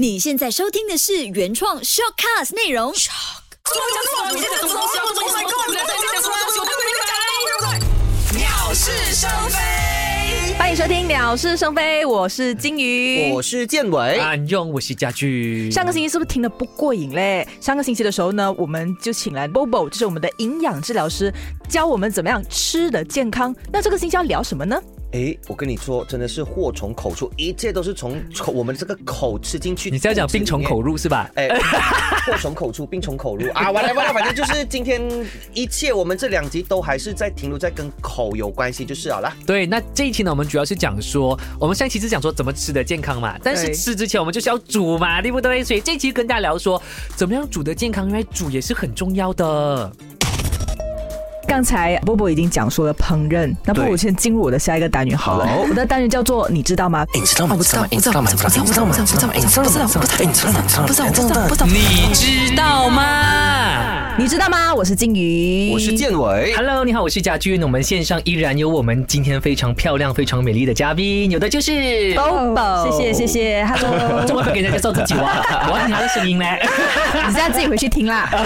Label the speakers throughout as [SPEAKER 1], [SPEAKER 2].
[SPEAKER 1] 你现在收听的是原创 shortcast 内容。
[SPEAKER 2] 鸟是生非。
[SPEAKER 3] 欢迎收听《鸟是生非》，我是金鱼，
[SPEAKER 4] 我是建伟。
[SPEAKER 5] 安用，我是家具。
[SPEAKER 3] 上个星期是不是听得不过瘾嘞？上个星期的时候呢，我们就请来 Bobo，就是我们的营养治疗师，教我们怎么样吃的健康。那这个星期要聊什么呢？
[SPEAKER 4] 哎，我跟你说，真的是祸从口出，一切都是从 口我们这个口吃进去。
[SPEAKER 5] 你是要讲病从口入是吧？
[SPEAKER 4] 哎，祸从口出，病从口入啊！完了完了，反正就是今天一切，我们这两集都还是在停留在跟口有关系就是好了。
[SPEAKER 5] 对，那这一期呢，我们主要是讲说，我们上期是讲说怎么吃的健康嘛，但是吃之前我们就是要煮嘛，对不对？所以这期跟大家聊说，怎么样煮的健康，因为煮也是很重要的。
[SPEAKER 3] 刚才波波已经讲说了烹饪，那不如
[SPEAKER 4] 对
[SPEAKER 3] 先进入我的下一个单元好了。我的单元叫做你知道吗？
[SPEAKER 2] 你知道吗？不知道，不知道吗？不知道，不知道吗？不知道，不知道，不知道，不知道，不知道，不知道，不知道，不知道，不知道。
[SPEAKER 5] 你知道吗
[SPEAKER 3] 你知道吗？我是金鱼，
[SPEAKER 4] 我是建伟
[SPEAKER 5] ，？Hello，你好，我是家军。我们线上依然有我们今天非常漂亮、非常美丽的嘉宾，有的就是。
[SPEAKER 3] Bobo，
[SPEAKER 6] 谢谢谢谢，Hello，
[SPEAKER 5] 怎么会给人家介绍自己哇？我要听他的声音呢。
[SPEAKER 3] 你现在自己回去听啦。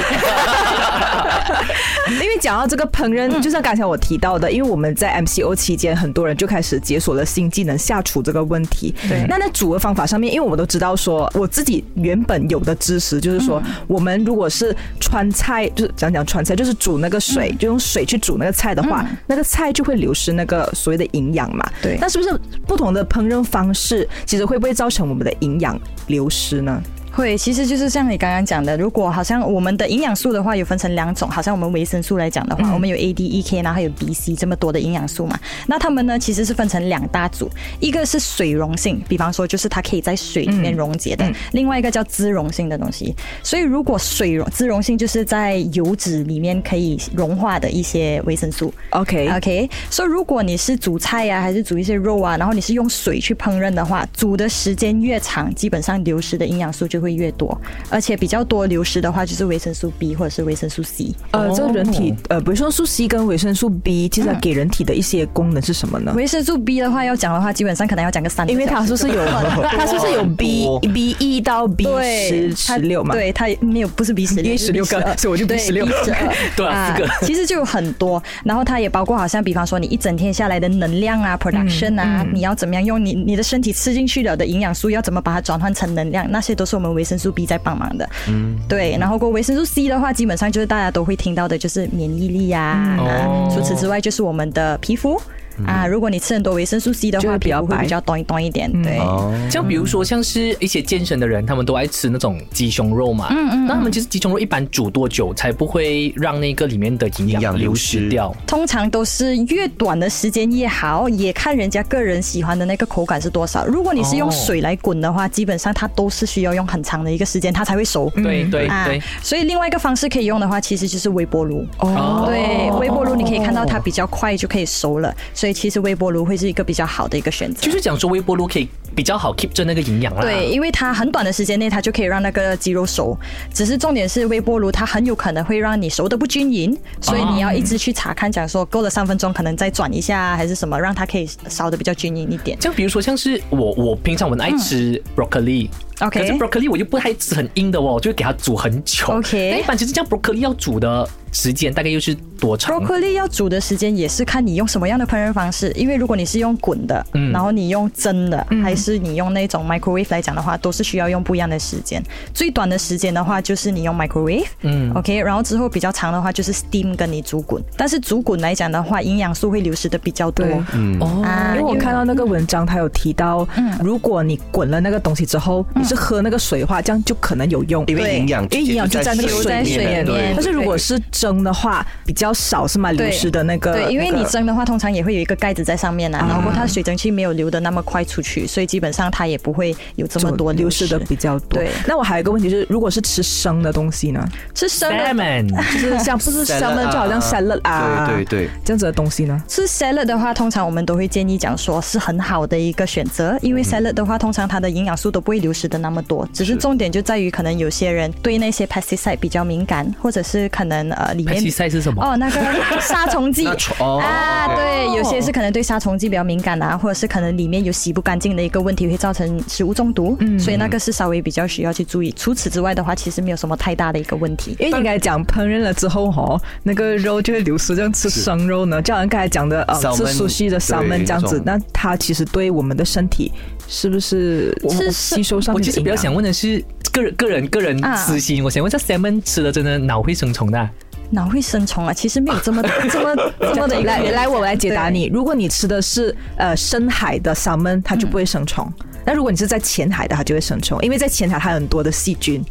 [SPEAKER 3] 因为讲到这个烹饪，就像刚才我提到的，因为我们在 MCO 期间，很多人就开始解锁了新技能下厨这个问题。
[SPEAKER 6] 对
[SPEAKER 3] 那在煮的方法上面，因为我们都知道说，我自己原本有的知识就是说，我们如果是川菜，就是讲讲川菜，就是煮那个水，就用水去煮那个菜的话，那个菜就会流失那个所谓的营养嘛。
[SPEAKER 6] 对
[SPEAKER 3] 那是不是不同的烹饪方式，其实会不会造成我们的营养流失呢？
[SPEAKER 6] 会，其实就是像你刚刚讲的，如果好像我们的营养素的话，有分成两种，好像我们维生素来讲的话，我们有 A、D、E、K，然后还有 B、C 这么多的营养素嘛。那它们呢，其实是分成两大组，一个是水溶性，比方说就是它可以在水里面溶解的；另外一个叫脂溶性的东西。所以如果水溶脂溶性就是在油脂里面可以融化的一些维生素。OK，OK，所、以如果你是煮菜呀、还是煮一些肉啊，然后你是用水去烹饪的话，煮的时间越长，基本上流失的营养素就会越多，而且比较多流失的话就是维生素 B 或者是维生素 C。
[SPEAKER 3] 呃，这个人体呃维生素 C 跟维生素 B，其实它给人体的一些功能是什么呢？
[SPEAKER 6] 维生素 B 的话要讲的话，基本上可能要讲个三个
[SPEAKER 3] 因为它是不是有 它是不是有 B B 一到 B
[SPEAKER 6] 对
[SPEAKER 3] 十十六嘛？
[SPEAKER 6] 对，它没有不是 B 十六，
[SPEAKER 3] 因为
[SPEAKER 6] 是
[SPEAKER 3] 16个所以我就 B
[SPEAKER 6] 对
[SPEAKER 3] 16
[SPEAKER 6] B 十二。
[SPEAKER 5] 对啊四个。
[SPEAKER 6] 其实就有很多，然后它也包括好像比方说你一整天下来的能量啊，production 啊，你要怎么样用你你的身体吃进去了的营养素，要怎么把它转换成能量，那些都是我们维生素 B 在帮忙的。嗯，对，然后过维生素 C 的话，基本上就是大家都会听到的，就是免疫力呀、
[SPEAKER 3] 嗯
[SPEAKER 6] 啊
[SPEAKER 5] 哦
[SPEAKER 6] 除此之外就是我们的皮肤。啊，如果你吃很多维生素 C 的话，
[SPEAKER 3] 比较白
[SPEAKER 6] 皮肤会比较短一端一点，对。
[SPEAKER 4] 哦，
[SPEAKER 5] 像比如说，像是一些健身的人，他们都爱吃那种鸡胸肉嘛。嗯嗯。那他们其实鸡胸肉一般煮多久才不会让那个里面的营
[SPEAKER 4] 营养
[SPEAKER 5] 养流
[SPEAKER 4] 流失
[SPEAKER 5] 失掉？
[SPEAKER 6] 通常都是越短的时间越好，也看人家个人喜欢的那个口感是多少。如果你是用
[SPEAKER 5] 哦
[SPEAKER 6] 水来滚的话，基本上它都是需要用很长的一个时间，它才会熟。
[SPEAKER 5] 对对
[SPEAKER 6] 啊
[SPEAKER 5] 对。，
[SPEAKER 6] 所以另外一个方式可以用的话，其实就是微波炉。
[SPEAKER 3] 哦
[SPEAKER 6] 对，微波炉你可以看到它比较快就可以熟了，所以其实微波炉会是一个比较好的一个选择。
[SPEAKER 5] 就是讲说微波炉可以比较好 keep 住那个营养啦。
[SPEAKER 6] 对，因为它很短的时间内，它就可以让那个鸡肉熟。只是重点是微波炉，它很有可能会让你熟的不均匀，所以你要一直去查看，讲说够了三分钟，可能再转一下还是什么，让它可以烧的比较均匀一点。
[SPEAKER 5] 就比如说，像是我我平常我很爱吃 broccoli。
[SPEAKER 6] OK
[SPEAKER 5] 可是 broccoli 我就不太吃很硬的哦，我就会给它煮很久。
[SPEAKER 6] OK
[SPEAKER 5] 那一般其实这样 broccoli 要煮的时间大概又是多长
[SPEAKER 6] ？broccoli 要煮的时间也是看你用什么样的烹饪方式，因为如果你是用滚的，
[SPEAKER 5] 嗯
[SPEAKER 6] 然后你用蒸的，还是你用那种 microwave 来讲的话，都是需要用不一样的时间。最短的时间的话，就是你用 microwave，
[SPEAKER 5] 嗯
[SPEAKER 6] ，OK，然后之后比较长的话就是 steam 跟你煮滚。但是煮滚来讲的话，营养素会流失的比较多。
[SPEAKER 4] 嗯，
[SPEAKER 5] 哦，
[SPEAKER 6] 啊
[SPEAKER 3] 因为我看到那个文章，它有提到，嗯如果你滚了那个东西之后，你是喝那个水的话，这样就可能有用，
[SPEAKER 4] 因为营养
[SPEAKER 3] 因为营养就在那个
[SPEAKER 6] 水
[SPEAKER 3] 水里面。但是如果是蒸的话，比较少是吗？流失的那个，
[SPEAKER 6] 对，因为你蒸的话，通常也会有一个盖子在上面啊，然后它水蒸气没有流的那么快出去，所以基本上它也不会有这么多
[SPEAKER 3] 流失。的比较多。
[SPEAKER 6] 对。
[SPEAKER 3] 那我还有一个问题就是，如果是吃生的东西呢？
[SPEAKER 6] 吃生的
[SPEAKER 5] ？Salmon
[SPEAKER 3] 就是像不是生的，就好像
[SPEAKER 4] 啊。
[SPEAKER 3] salad 啊，
[SPEAKER 4] 对对对，
[SPEAKER 3] 这样子的东西呢？
[SPEAKER 6] 吃 salad 的话，通常我们都会建议讲说是很好的一个选择，因为 salad 的话，通常它的营养素都不会流失的那么多，只是重点就在于可能有些人对那些 pesticide 比较敏感，或者是可能呃里面
[SPEAKER 5] 排气赛是什么？
[SPEAKER 6] 哦，那个 杀虫剂
[SPEAKER 4] 哦
[SPEAKER 6] 啊，对，有些是可能对杀虫剂比较敏感啊，或者是可能里面有洗不干净的一个问题，会造成食物中毒，嗯所以那个是稍微比较需要去注意。除此之外的话，其实没有什么太大的一个问题。
[SPEAKER 3] 因为你刚才讲烹饪了之后哦，那个肉就会流失，这样吃生肉呢，就好像刚才讲的呃，吃熟悉的 salmon
[SPEAKER 4] 对
[SPEAKER 3] 这样子，那它其实对我们的身体是不是
[SPEAKER 6] 是
[SPEAKER 3] 吸收上
[SPEAKER 5] 我其实比较想问的是个人个人个人
[SPEAKER 6] 啊。
[SPEAKER 5] 私心，我想问一下 Salmon 吃了真的脑会生虫的啊？
[SPEAKER 6] 脑会生虫啊，其实没有这么 这么这么的一个
[SPEAKER 3] 来来，我来解答你。如果你吃的是呃深海的 salmon，它就不会生虫；那、如果你是在浅海的，它就会生虫，因为在浅海它有很多的细菌。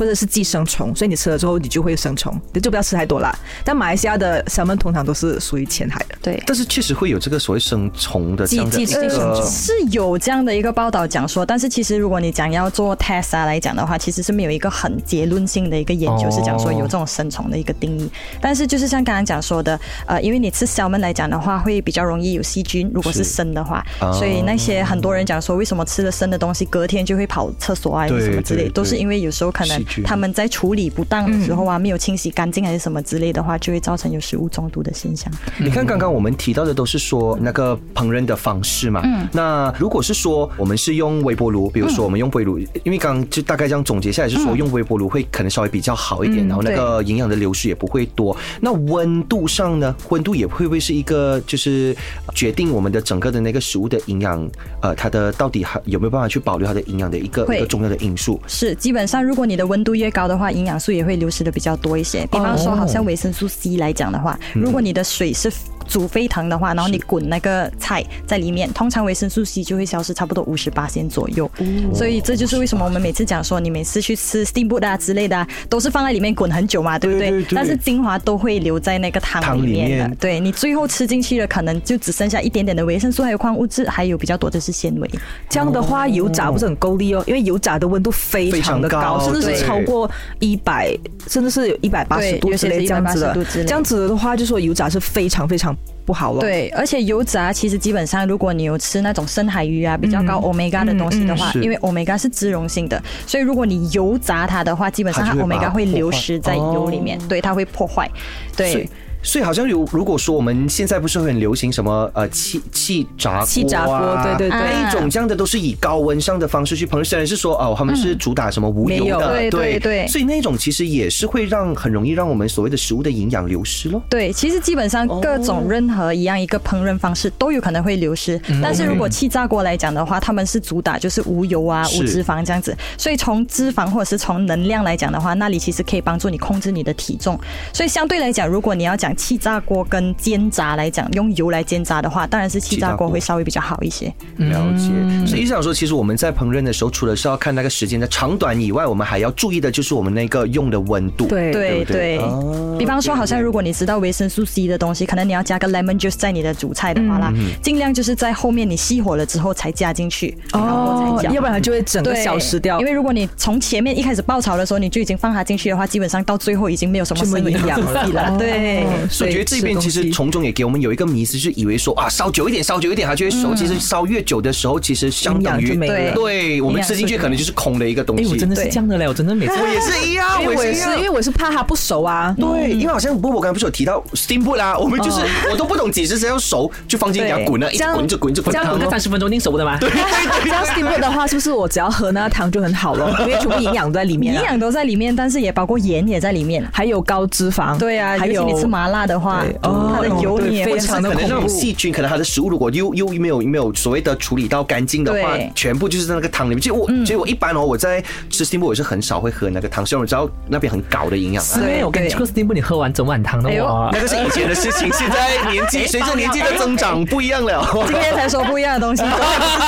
[SPEAKER 3] 或者是寄生虫，所以你吃了之后你就会生虫，你就不要吃太多啦。但马来西亚的 salmon 通常都是属于浅海的，
[SPEAKER 6] 对。
[SPEAKER 4] 但是确实会有这个所谓生虫的这样的
[SPEAKER 3] 寄寄寄生
[SPEAKER 4] 个
[SPEAKER 3] 虫
[SPEAKER 6] 是有这样的一个报道讲说，但是其实如果你讲要做 test 啊来讲的话，其实是没有一个很结论性的一个研究
[SPEAKER 5] 哦
[SPEAKER 6] 是讲说有这种生虫的一个定义。但是就是像刚刚讲说的，呃，因为你吃 salmon 来讲的话，会比较容易有细菌，如果是
[SPEAKER 4] 是
[SPEAKER 6] 生的话，
[SPEAKER 4] 哦
[SPEAKER 6] 所以那些很多人讲说为什么吃了生的东西隔天就会跑厕所啊，什么之类，都是因为有时候可能
[SPEAKER 4] 细菌
[SPEAKER 6] 他们在处理不当的时候啊，没有清洗干净还是什么之类的话，就会造成有食物中毒的现象。
[SPEAKER 4] 你看，刚刚我们提到的都是说那个烹饪的方式嘛。嗯。那如果是说我们是用微波炉，比如说我们用微炉，因为刚刚就大概这样总结下来是说用微波炉会可能稍微比较好一点，然后那个营养的流失也不会多。那温度上呢？温度也会不会是一个就是决定我们的整个的那个食物的营养，呃，它的到底还有没有办法去保留它的营养的一个一个重要的因素？
[SPEAKER 6] 是，基本上如果你的温度越高的话，营养素也会流失的比较多一些。比方说，好像维生素 C 来讲的话，如果你的水是煮沸腾的话，然后你滚那个菜在里面，通常维生素 C 就会消失差不多五十八先左右。所以这就是为什么我们每次讲说，你每次去吃 steamboat 啊之类的、啊，都是放在里面滚很久嘛，对不对？
[SPEAKER 4] 对对对
[SPEAKER 6] 但是精华都会留在那个汤
[SPEAKER 4] 汤里
[SPEAKER 6] 里面的。
[SPEAKER 4] 面
[SPEAKER 6] 对你最后吃进去了，可能就只剩下一点点的维生素，还有矿物质，还有比较多的是纤维。
[SPEAKER 3] 这样的话油炸不是很够力哦，因为油炸的温度非常的
[SPEAKER 4] 高
[SPEAKER 3] 高，甚至是超过一百，甚至是有一百八十度之类这样子
[SPEAKER 6] 180度
[SPEAKER 3] 的。这样子的话，就说油炸是非常非常不好了。
[SPEAKER 6] 对，而且油炸其实基本上，如果你有吃那种深海鱼啊，比较高 omega 的东西的话，因为 omega 是脂溶性的，所以如果你油炸它的话，基本上它 omega 会流失在油里面，对，它会破坏。对，
[SPEAKER 4] 所以好像有，如果说我们现在不是很流行什么呃气气炸锅、啊、
[SPEAKER 3] 气炸锅对对对。
[SPEAKER 4] 那一种这样的都是以高温上的方式去烹饪，虽然是说哦他们是主打什么无油的，
[SPEAKER 6] 对对对
[SPEAKER 4] 所以那种其实也是会让很容易让我们所谓的食物的营养流失咯。
[SPEAKER 6] 对，其实基本上各种任何一样一个烹饪方式都有可能会流失，但是如果气炸锅来讲的话，他们是主打就是无油啊、无脂肪这样子，所以从脂肪或者是从能量来讲的话，那里其实可以帮助你控制你的体重。所以相对来讲，如果你要讲气炸锅跟煎炸来讲，用油来煎炸的话，当然是气炸锅会稍微比较好一些。
[SPEAKER 4] 了解，所以意思想说，其实我们在烹饪的时候，除了是要看那个时间的长短以外，我们还要注意的就是我们那个用的温度。
[SPEAKER 3] 对
[SPEAKER 6] 对
[SPEAKER 4] 不对
[SPEAKER 6] 对
[SPEAKER 4] 哦，
[SPEAKER 6] 比方说，好像如果你知道维生素 C 的东西，可能你要加个 lemon juice 在你的主菜的话啦，尽量就是在后面你熄火了之后才加进去，然后才加。
[SPEAKER 3] 要不然它就会整个消失掉
[SPEAKER 6] 因。为如果你从前面一开始爆炒的时候，你就已经放它进去的话，基本上到最后已经没有什么
[SPEAKER 3] 就没
[SPEAKER 6] 生理
[SPEAKER 3] 营养了
[SPEAKER 6] 了。对，
[SPEAKER 3] 哦
[SPEAKER 4] 所以我觉得这边其实从中也给我们有一个迷思，就是以为说啊，烧久一点，烧久一点它就会熟。其实烧越久的时候，其实相当于对我们吃进去可能就是空的一个东
[SPEAKER 5] 哎，
[SPEAKER 4] 西。
[SPEAKER 5] 我真的是这样的嘞，我真的每次
[SPEAKER 4] 我也是一样，
[SPEAKER 3] 我也是，
[SPEAKER 4] 一样
[SPEAKER 3] 因为我是怕它不熟啊。
[SPEAKER 4] 对，因为好像不过我刚才不是有提到 steamboat 啦，我们就是我都不懂几时才要熟，就放进给它滚了，一滚就滚着滚
[SPEAKER 3] 这样
[SPEAKER 5] 滚个。三十分钟一定熟的吗？对，
[SPEAKER 3] 这样 steamboat 的话，是不是我只要喝那个汤就很好了？因为全部营养都在里面啊，
[SPEAKER 6] 营养都在里面，但是也包括盐也在里面。
[SPEAKER 3] 还有高脂肪，
[SPEAKER 6] 对啊，
[SPEAKER 3] 还有
[SPEAKER 6] 你吃麻辣的话，
[SPEAKER 3] 哦
[SPEAKER 6] 它的油
[SPEAKER 3] 对
[SPEAKER 6] 你也
[SPEAKER 3] 非常的
[SPEAKER 4] 可能那种
[SPEAKER 3] 恐怖
[SPEAKER 4] 细菌，可能它的食物如果又又没有没有所谓的处理到干净的话，全部就是在那个汤里面。其实我其实我一般哦，我在吃 steamboat 我是很少会喝那个汤，虽然我知道那边很高的营养啊。
[SPEAKER 5] 因为我跟你
[SPEAKER 6] 对
[SPEAKER 5] 吃过 steamboat，你喝完整碗汤的哇
[SPEAKER 4] 那。个是以前的事情，现在 年纪随着年纪的增长不一样了。
[SPEAKER 6] 今天才说不一样的东西，是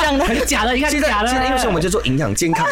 [SPEAKER 6] 这样的。
[SPEAKER 5] 假的，你看
[SPEAKER 4] 现在
[SPEAKER 5] 假的。
[SPEAKER 4] 现在因为是我们就做营养健康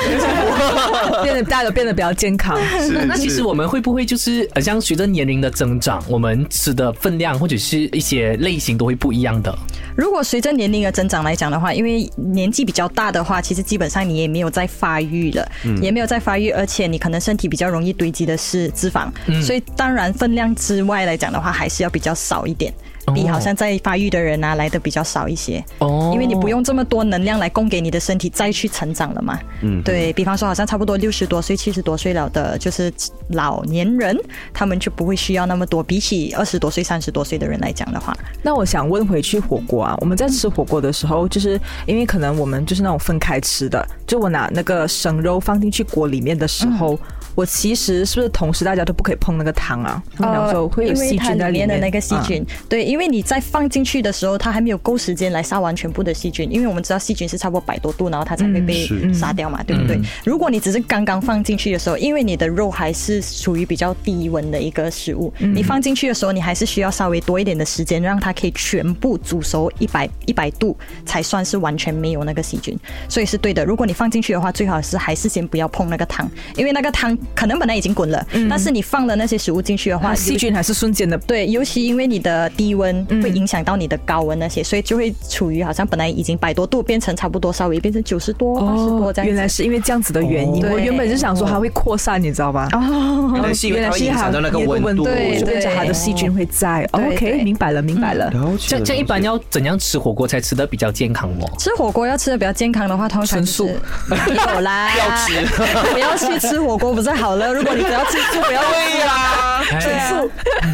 [SPEAKER 3] 变得大家都变得比较健康。
[SPEAKER 5] 那其实我们会不会就是好，像随着年龄的增长，我们吃的分量或者是一些类型都会不一样的？
[SPEAKER 6] 如果随着年龄的增长来讲的话，因为年纪比较大的话，其实基本上你也没有在发育了，也没有在发育，而且你可能身体比较容易堆积的是脂肪，所以当然分量之外来讲的话，还是要比较少一点。比好像在发育的人啊来的比较少一些。
[SPEAKER 5] 哦
[SPEAKER 6] 因为你不用这么多能量来供给你的身体再去成长了嘛。
[SPEAKER 4] 嗯
[SPEAKER 6] 对比方说，好像差不多六十多岁、七十多岁了的，就是老年人，他们就不会需要那么多。比起二十多岁、三十多岁的人来讲的话，
[SPEAKER 3] 那我想问回去火锅啊，我们在吃火锅的时候，就是因为可能我们就是那种分开吃的，就我拿那个生肉放进去锅里面的时候，我其实是不是同时大家都不可以碰那个汤啊？他们讲说会有
[SPEAKER 6] 呃因为
[SPEAKER 3] 细菌在里面
[SPEAKER 6] 的那个细菌，对，因为你在放进去的时候，它还没有够时间来杀完全部的细菌，因为我们知道细菌是差不多百多度，然后它才会被杀掉嘛，对不对？如果你只是刚刚放进去的时候，因为你的肉还是属于比较低温的一个食物，你放进去的时候，你还是需要稍微多一点的时间，让它可以全部煮熟一百一百度，才算是完全没有那个细菌，所以是对的。如果你放进去的话，最好是还是先不要碰那个汤，因为那个汤可能本来已经滚了，但是你放了那些食物进去的话，
[SPEAKER 3] 啊，细菌还是瞬间的。
[SPEAKER 6] 对，尤其因为你的低温会影响到你的高温那些，所以就会处于好像本来已经百多度，变成差不多稍微变成九十多、八十多这样
[SPEAKER 3] 原来是因为这样子的原因。
[SPEAKER 6] 哦
[SPEAKER 3] 我原本是想说它会扩散，你知道吧？
[SPEAKER 6] 哦，
[SPEAKER 4] 原来是因为影响到那个温度，
[SPEAKER 6] 对
[SPEAKER 3] 就变成它的细菌会在。
[SPEAKER 6] 哦
[SPEAKER 3] OK，明白了，明白了。
[SPEAKER 5] 这样这样一般要怎样吃火锅才吃的比较健康哦？
[SPEAKER 6] 吃火锅要吃的比较健康的话，通常就是 没有啦，
[SPEAKER 4] 要吃
[SPEAKER 6] 不要去吃火锅不是好了？如果你只要吃素，不要
[SPEAKER 4] 对呀，
[SPEAKER 6] 对啊，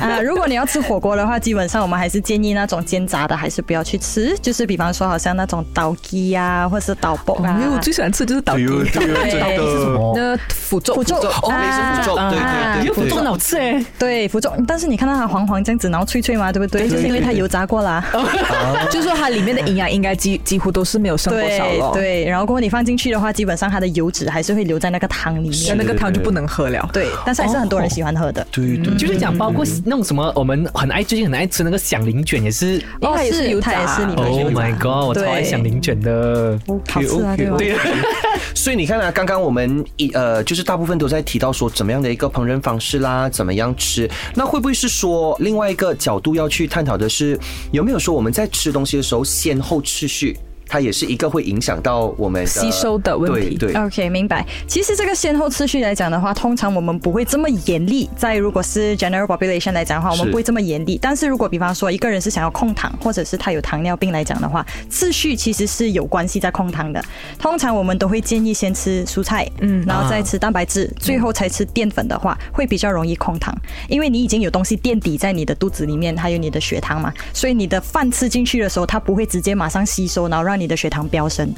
[SPEAKER 6] 啊，如果你要吃火锅的话，基本上我们还是建议那种煎炸的还是不要去吃，就是比方说好像那种刀鸡呀，或者是刀煲啊。
[SPEAKER 3] 因为我最喜欢吃就是岛鸡，
[SPEAKER 4] 对是
[SPEAKER 6] 什
[SPEAKER 5] 么
[SPEAKER 3] 那腐竹，
[SPEAKER 6] 腐竹
[SPEAKER 4] 哦，类似符咒，对对对对
[SPEAKER 5] 做脑吃哎，
[SPEAKER 6] 对腐竹，但是你看到它黄黄这样子，然后脆脆嘛，对不对？就是因为它油炸过啦。
[SPEAKER 3] 就是说它里面的营养应该几几乎都是没有剩多少了。。
[SPEAKER 6] 对对，然后过后你放进去的话，基本上它的油脂还是会留在那个汤里面。
[SPEAKER 3] 那个汤就不能喝了。
[SPEAKER 6] 对，但是还是很多人喜欢喝的。
[SPEAKER 4] 对对，
[SPEAKER 5] 就是讲包括那种什么，我们很爱最近很爱吃那个响铃卷，也是。
[SPEAKER 3] 哦它也是油炸
[SPEAKER 6] 它也是里面
[SPEAKER 5] Oh my god！我超爱
[SPEAKER 6] 对
[SPEAKER 5] 响铃卷的。
[SPEAKER 6] 好吃啊，对吧？
[SPEAKER 5] 对，
[SPEAKER 4] 所以你看啊，刚刚我们一呃，就是大部分都在提到说怎么样的一个烹饪方式啦，怎么样吃。那会不会是说另外一个角度要去探讨的是，有没有说我们在吃东西的时候先后次序？它也是一个会影响到我们
[SPEAKER 3] 吸收的问题
[SPEAKER 4] 对对
[SPEAKER 6] ，OK，明白。其实这个先后次序来讲的话，通常我们不会这么严厉。在如果是 general population 来讲的话，我们不会这么严厉。但是如果比方说一个人是想要控糖，或者是他有糖尿病来讲的话，次序其实是有关系在控糖的。通常我们都会建议先吃蔬菜，嗯，然后再吃蛋白质，最后才吃淀粉的话，会比较容易控糖，因为你已经有东西垫底在你的肚子里面，还有你的血糖嘛，所以你的饭吃进去的时候，它不会直接马上吸收，然后让你的血糖飙升。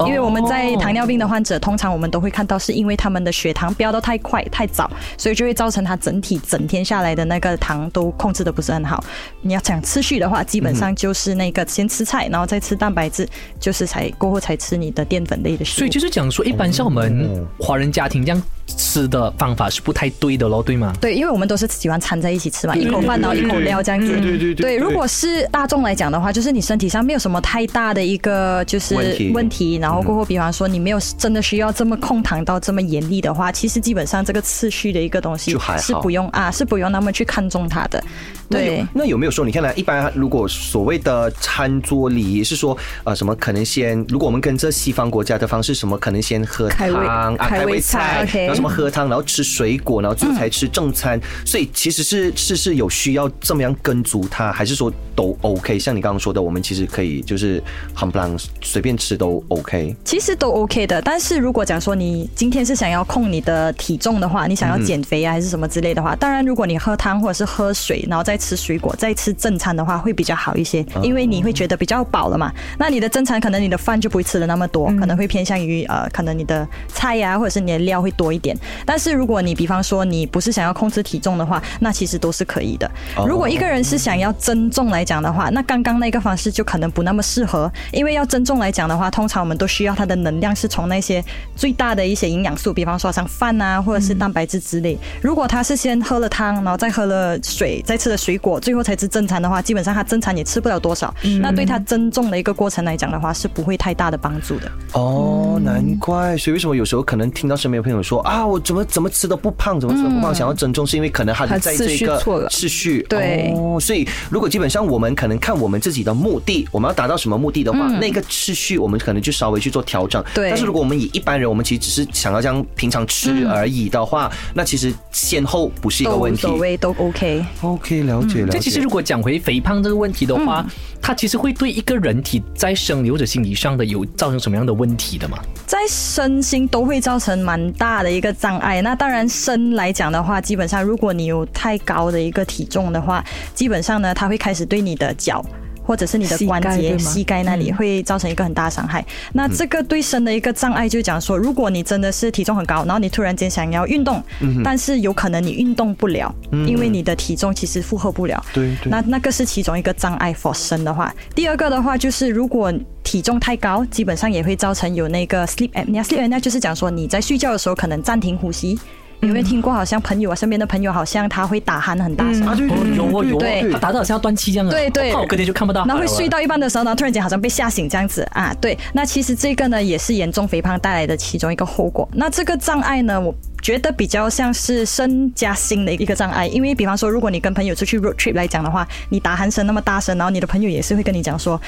[SPEAKER 6] 因为我们在糖尿病的患者，通常我们都会看到，是因为他们的血糖飙得太快太早，所以就会造成他整体整天下来的那个糖都控制的不是很好。你要讲持续的话，基本上就是那个先吃菜，然后再吃蛋白质，就是才过后才吃你的淀粉类的食物。
[SPEAKER 5] 所以就是讲说，一般像我们华人家庭这样吃的方法是不太对的咯，对吗？
[SPEAKER 6] 对，因为我们都是喜欢掺在一起吃嘛，一口饭然后一口料这样子。
[SPEAKER 4] 对对对对对
[SPEAKER 6] 如果是大众来讲的话，就是你身体上没有什么太大的一个就是
[SPEAKER 4] 问题
[SPEAKER 6] 问题，然后过后，比方说你没有真的需要这么控糖到这么严厉的话，其实基本上这个次序的一个东西
[SPEAKER 4] 就还
[SPEAKER 6] 是不用啊，是不用那么去看重它的。
[SPEAKER 4] 那有
[SPEAKER 6] 对。
[SPEAKER 4] 那有没有说，你看来一般如果所谓的餐桌礼仪是说，呃，什么可能先，如果我们跟这西方国家的方式，什么可能先喝
[SPEAKER 3] 开胃
[SPEAKER 4] 汤啊，
[SPEAKER 3] 开胃菜
[SPEAKER 4] 什么喝汤，然后吃水果，然后最后才吃正餐，所以其实是是是有需要这么样跟足它，还是说都 OK？像你刚刚说的，我们其实可以就是很不让随便吃都 OK。
[SPEAKER 6] 其实都 OK 的，但是如果讲说你今天是想要控你的体重的话，你想要减肥啊，还是什么之类的话，当然如果你喝汤或者是喝水，然后再吃水果，再吃正餐的话，会比较好一些，因为你会觉得比较饱了嘛。那你的正餐可能你的饭就不会吃的那么多，可能会偏向于呃，可能你的菜呀、或者是你的料会多一点。但是如果你比方说你不是想要控制体重的话，那其实都是可以的。如果一个人是想要增重来讲的话，那刚刚那个方式就可能不那么适合，因为要增重来讲的话，通常我们都需要它的能量是从那些最大的一些营养素，比方说像饭啊，或者是蛋白质之类。如果他是先喝了汤，然后再喝了水，再吃了水果，最后才吃正餐的话，基本上他正餐也吃不了多少，那对他增重的一个过程来讲的话，是不会太大的帮助的。
[SPEAKER 4] 哦，难怪，所以为什么有时候可能听到身边的朋友说啊，啊，我怎么怎么吃都不胖，怎么吃都不胖，想要增重是因为可能他
[SPEAKER 3] 他
[SPEAKER 4] 在
[SPEAKER 3] 次
[SPEAKER 4] 这个
[SPEAKER 3] 序错了
[SPEAKER 4] 次序
[SPEAKER 6] 对
[SPEAKER 4] 哦，所以如果基本上我们可能看我们自己的目的，我们要达到什么目的的话，那个次序我们可能就稍微去做调整。
[SPEAKER 6] 对
[SPEAKER 4] 但是如果我们以一般人，我们其实只是想要这样平常吃而已的话，那其实先后不是一个问题。
[SPEAKER 6] 所谓，都 OK。
[SPEAKER 4] OK，了解了解。
[SPEAKER 5] 这其实如果讲回肥胖这个问题的话，它其实会对一个人体在生理或者心理上的有造成什么样的问题的吗？
[SPEAKER 6] 在身心都会造成蛮大的一个障碍。那当然，身来讲的话，基本上如果你有太高的一个体重的话，基本上呢，它会开始对你的脚。或者是你的关节、
[SPEAKER 3] 膝盖
[SPEAKER 6] 那里会造成一个很大的伤害。那这个对身的一个障碍，就讲说，如果你真的是体重很高，然后你突然间想要运动，但是有可能你运动不了，因为你的体重其实负荷不了。
[SPEAKER 4] 对对
[SPEAKER 6] 那那个是其中一个障碍 for 身的话，第二个的话就是如果体重太高，基本上也会造成有那个 sleep apnea。sleep apnea 就是讲说你在睡觉的时候可能暂停呼吸。有没有听过？好像朋友啊，身边的朋友好像他会打鼾很大声，
[SPEAKER 4] 啊，对对对
[SPEAKER 5] 有哦有
[SPEAKER 6] 对
[SPEAKER 5] 哦，它打到好像要断气这样的，
[SPEAKER 6] 对对
[SPEAKER 5] 我怕我隔天就看不到它了。
[SPEAKER 6] 然后会睡到一半的时候呢，突然间好像被吓醒这样子啊。对，那其实这个呢也是严重肥胖带来的其中一个后果。那这个障碍呢，我觉得比较像是身加心的一个障碍，因为比方说，如果你跟朋友出去 road trip 来讲的话，你打鼾声那么大声，然后你的朋友也是会跟你讲说。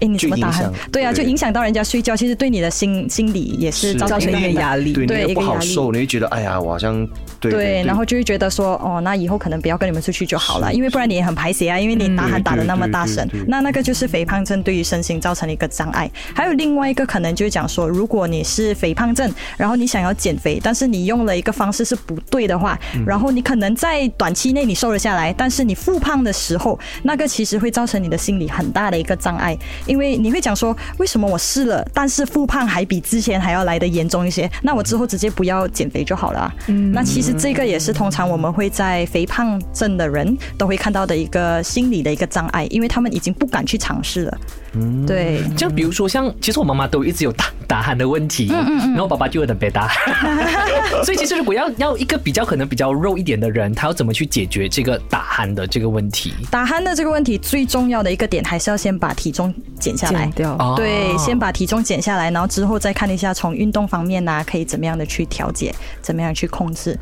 [SPEAKER 6] 哎，你怎么打鼾
[SPEAKER 4] 就影响？
[SPEAKER 6] 对啊，就影响到人家睡觉，其实对你的心心理也是造
[SPEAKER 3] 造成一个压力。
[SPEAKER 4] 对，
[SPEAKER 6] 对一个压力。
[SPEAKER 4] 不好受，你会觉得哎呀，我好像对
[SPEAKER 6] 对，然后就会觉得说，哦，那以后可能不要跟你们出去就好了，因为不然你也很排泄啊，因为你打鼾打的那么大声
[SPEAKER 4] 对对。对对，
[SPEAKER 6] 那那个就是肥胖症对于身心造成了一个障碍。还有另外一个可能就是讲说，如果你是肥胖症，然后你想要减肥，但是你用了一个方式是不对的话，然后你可能在短期内你瘦了下来，但是你复胖的时候，那个其实会造成你的心理很大的一个障碍，因为你会讲说，为什么我试了，但是复胖还比之前还要来的严重一些，那我之后直接不要减肥就好了啊。那其实这个也是通常我们会在肥胖症的人都会看到的一个心理的一个障碍，因为他们已经不敢去尝试了。嗯对，
[SPEAKER 5] 就比如说像，其实我妈妈都一直有打打鼾的问题，然后爸爸就有点别打，所以其实如果要要一个比较可能比较肉一点的人，他要怎么去解决这个打鼾的这个问题？
[SPEAKER 6] 打鼾的这个问题最重要的一个点，还是要先把体重减下来。对，先把体重减下来，然后之后再看一下从运动方面呐、可以怎么样的去调节，怎么样去控制。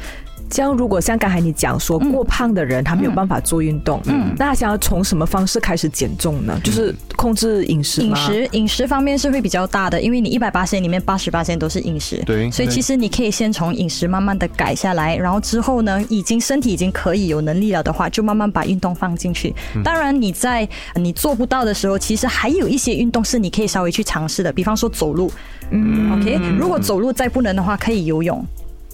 [SPEAKER 3] 这样，如果像刚才你讲说过胖的人，他没有办法做运动，嗯，那他想要从什么方式开始减重呢？就是控制饮食？
[SPEAKER 6] 饮食饮食方面是会比较大的，因为你一百八里面八十八都是饮食，
[SPEAKER 4] 对对
[SPEAKER 6] 所以其实你可以先从饮食慢慢的改下来，然后之后呢，已经身体已经可以有能力了的话，就慢慢把运动放进去。当然你在你做不到的时候，其实还有一些运动是你可以稍微去尝试的，比方说走路，嗯，OK，如果走路再不能的话，可以游泳。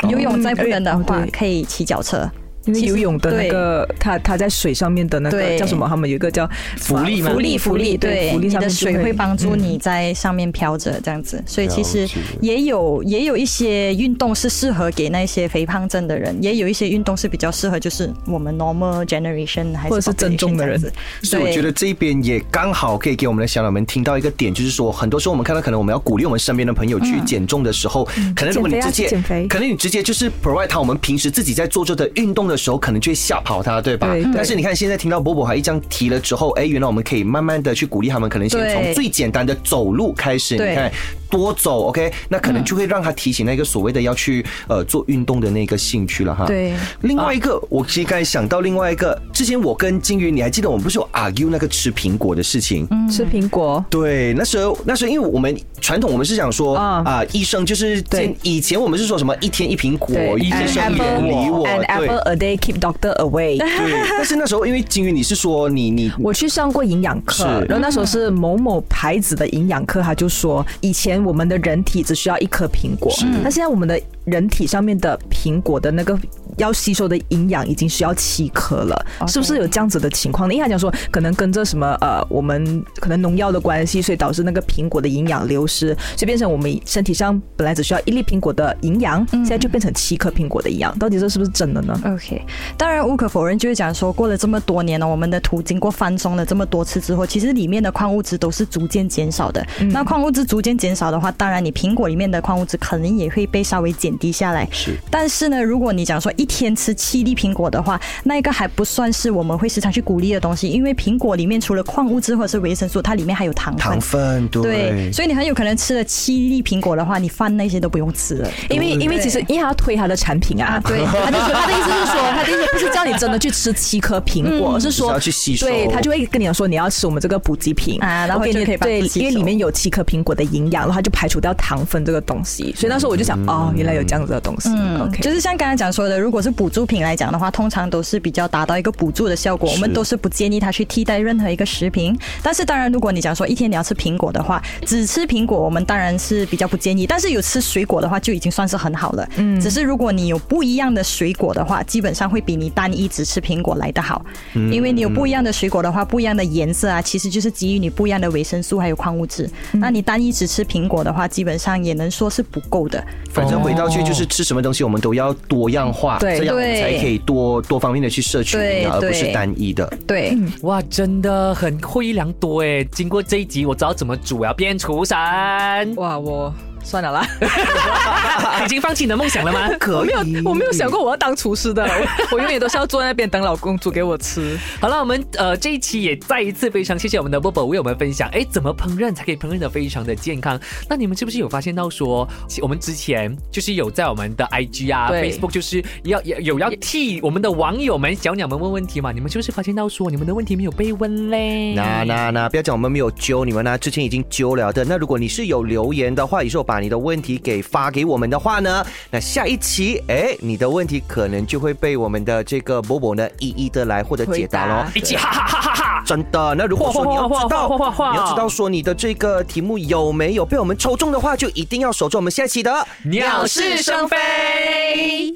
[SPEAKER 6] 游泳再不能的话，可以骑脚车。
[SPEAKER 3] 因为游泳的那个，他他在水上面的那个叫什么？他们有一个叫
[SPEAKER 5] 浮力吗
[SPEAKER 6] 浮力，浮力，对，
[SPEAKER 3] 浮力
[SPEAKER 6] 你的
[SPEAKER 3] 上面就
[SPEAKER 6] 水会帮助你在上面飘着这样子，所以其实也有也有一些运动是适合给那些肥胖症的人，也有一些运动是比较适合就是我们 normal generation 还是
[SPEAKER 3] 或者是增重的人。
[SPEAKER 4] 所以我觉得这边也刚好可以给我们的小鸟们听到一个点，就是说，很多时候我们看到，可能我们要鼓励我们身边的朋友去减重的时候，可能如果你直接，可能你直接就是 provide 他我们平时自己在做着的运动的时候，可能就会吓跑他，对吧？但是你看，现在听到波波还一张提了之后，哎，原来我们可以慢慢的去鼓励他们，可能先从最简单的走路开始，你看多走，OK，那可能就会让他提起那个所谓的要去呃做运动的那个兴趣了哈。
[SPEAKER 6] 对
[SPEAKER 4] 另外一个，我其实刚才想到另外一个，之前我跟金鱼，你还记得我们不是有 argue 那个吃苹果的事情？
[SPEAKER 3] 吃苹果。
[SPEAKER 4] 对，那时候那时候因为我们传统我们是想说啊、
[SPEAKER 3] 啊
[SPEAKER 4] 医生就是
[SPEAKER 3] 对
[SPEAKER 4] 以前我们是说什么一天一苹果，医生远离我
[SPEAKER 3] ，an
[SPEAKER 4] 对
[SPEAKER 3] apple a day keep doctor away。
[SPEAKER 4] 对。但是那时候因为金鱼你是说你你
[SPEAKER 3] 我去上过营养课
[SPEAKER 4] 是，
[SPEAKER 3] 然后那时候是某某牌子的营养课，他就说，以前我们的人体只需要一颗苹果，那现在我们的人体上面的苹果的那个要吸收的营养已经需要七颗了，是不是有这样子的情况呢？因为他讲说，可能跟着什么呃，我们可能农药的关系，所以导致那个苹果的营养流失，所以变成我们身体上本来只需要一粒苹果的营养，现在就变成七颗苹果的营养，到底这是不是真的呢
[SPEAKER 6] ？OK，当然无可否认，就是讲说过了这么多年了，我们的土经过翻松了这么多次之后，其实里面的矿物质都是逐渐减少的。那矿物质逐渐减少少的话，当然你苹果里面的矿物质可能也会被稍微减低下来。
[SPEAKER 4] 是，
[SPEAKER 6] 但是呢，如果你讲说一天吃七粒苹果的话，那一个还不算是我们会时常去鼓励的东西，因为苹果里面除了矿物质或者是维生素，它里面还有糖分。
[SPEAKER 4] 糖分对，
[SPEAKER 6] 对，所以你很有可能吃了七粒苹果的话，你饭那些都不用吃了。
[SPEAKER 3] 因为因为其实因为他要推他的产品啊，
[SPEAKER 6] 啊对。
[SPEAKER 3] 他就说他的意思是说，他的意思不是叫你真的去吃七颗苹果，而是说
[SPEAKER 4] 是要去吸收。
[SPEAKER 3] 对他就会跟你讲说你要吃我们这个补给品。
[SPEAKER 6] 啊然后
[SPEAKER 3] 我给你
[SPEAKER 6] 就可以
[SPEAKER 3] 对因为里面有七颗苹果的营养，然后他就排除掉糖分这个东西，所以那时候我就想，哦，原来有这样子的东西嗯，OK，
[SPEAKER 6] 就是像刚才讲说的，如果是补助品来讲的话，通常都是比较达到一个补助的效果，我们都是不建议它去替代任何一个食品。但是当然，如果你讲说一天你要吃苹果的话，只吃苹果，我们当然是比较不建议。但是有吃水果的话，就已经算是很好了。嗯，只是如果你有不一样的水果的话，基本上会比你单一只吃苹果来的好，嗯因为你有不一样的水果的话，不一样的颜色啊，其实就是给予你不一样的维生素还有矿物质。那你单一只吃苹果的话，基本上也能说是不够的。
[SPEAKER 4] 反正回到去就是吃什么东西，我们都要多样化，
[SPEAKER 3] 对
[SPEAKER 4] 这样
[SPEAKER 6] 对
[SPEAKER 4] 才可以多多方面的去摄取营养，而不是单一的。
[SPEAKER 6] 对。
[SPEAKER 5] 哇，真的很获益良多哎！经过这一集，我知道怎么煮，我要变厨神。
[SPEAKER 3] 哇，我算了啦，
[SPEAKER 5] 已经放弃你的梦想了吗？
[SPEAKER 3] 我没有我没有想过我要当厨师的，我 我永远都是要坐在那边等老公煮给我吃。
[SPEAKER 5] 好了，我们呃这一期也再一次非常谢谢我们的 Bobo 为我们分享，哎，怎么烹饪才可以烹饪的非常的健康？那你们是不是有发现到说，我们之前就是有在我们的 IG 啊、Facebook，就是要有有要替我们的网友们小鸟们问问题嘛？你们是不是发现到说你们的问题没有被问嘞？
[SPEAKER 4] 那那那，不要讲我们没有揪你们呢，之前已经揪了的。那如果你是有留言的话，也是我把你的问题给发给我们的话呢，那下一期，哎，你的问题可能就会被我们的这个波波呢一一的来或者解答
[SPEAKER 3] 喽。
[SPEAKER 5] 一起哈哈哈哈哈！
[SPEAKER 4] 真的，那如果说你要知道，你要知道说你的这个题目有没有被我们抽中的话，就一定要守住我们下期的
[SPEAKER 5] 鸟是生非。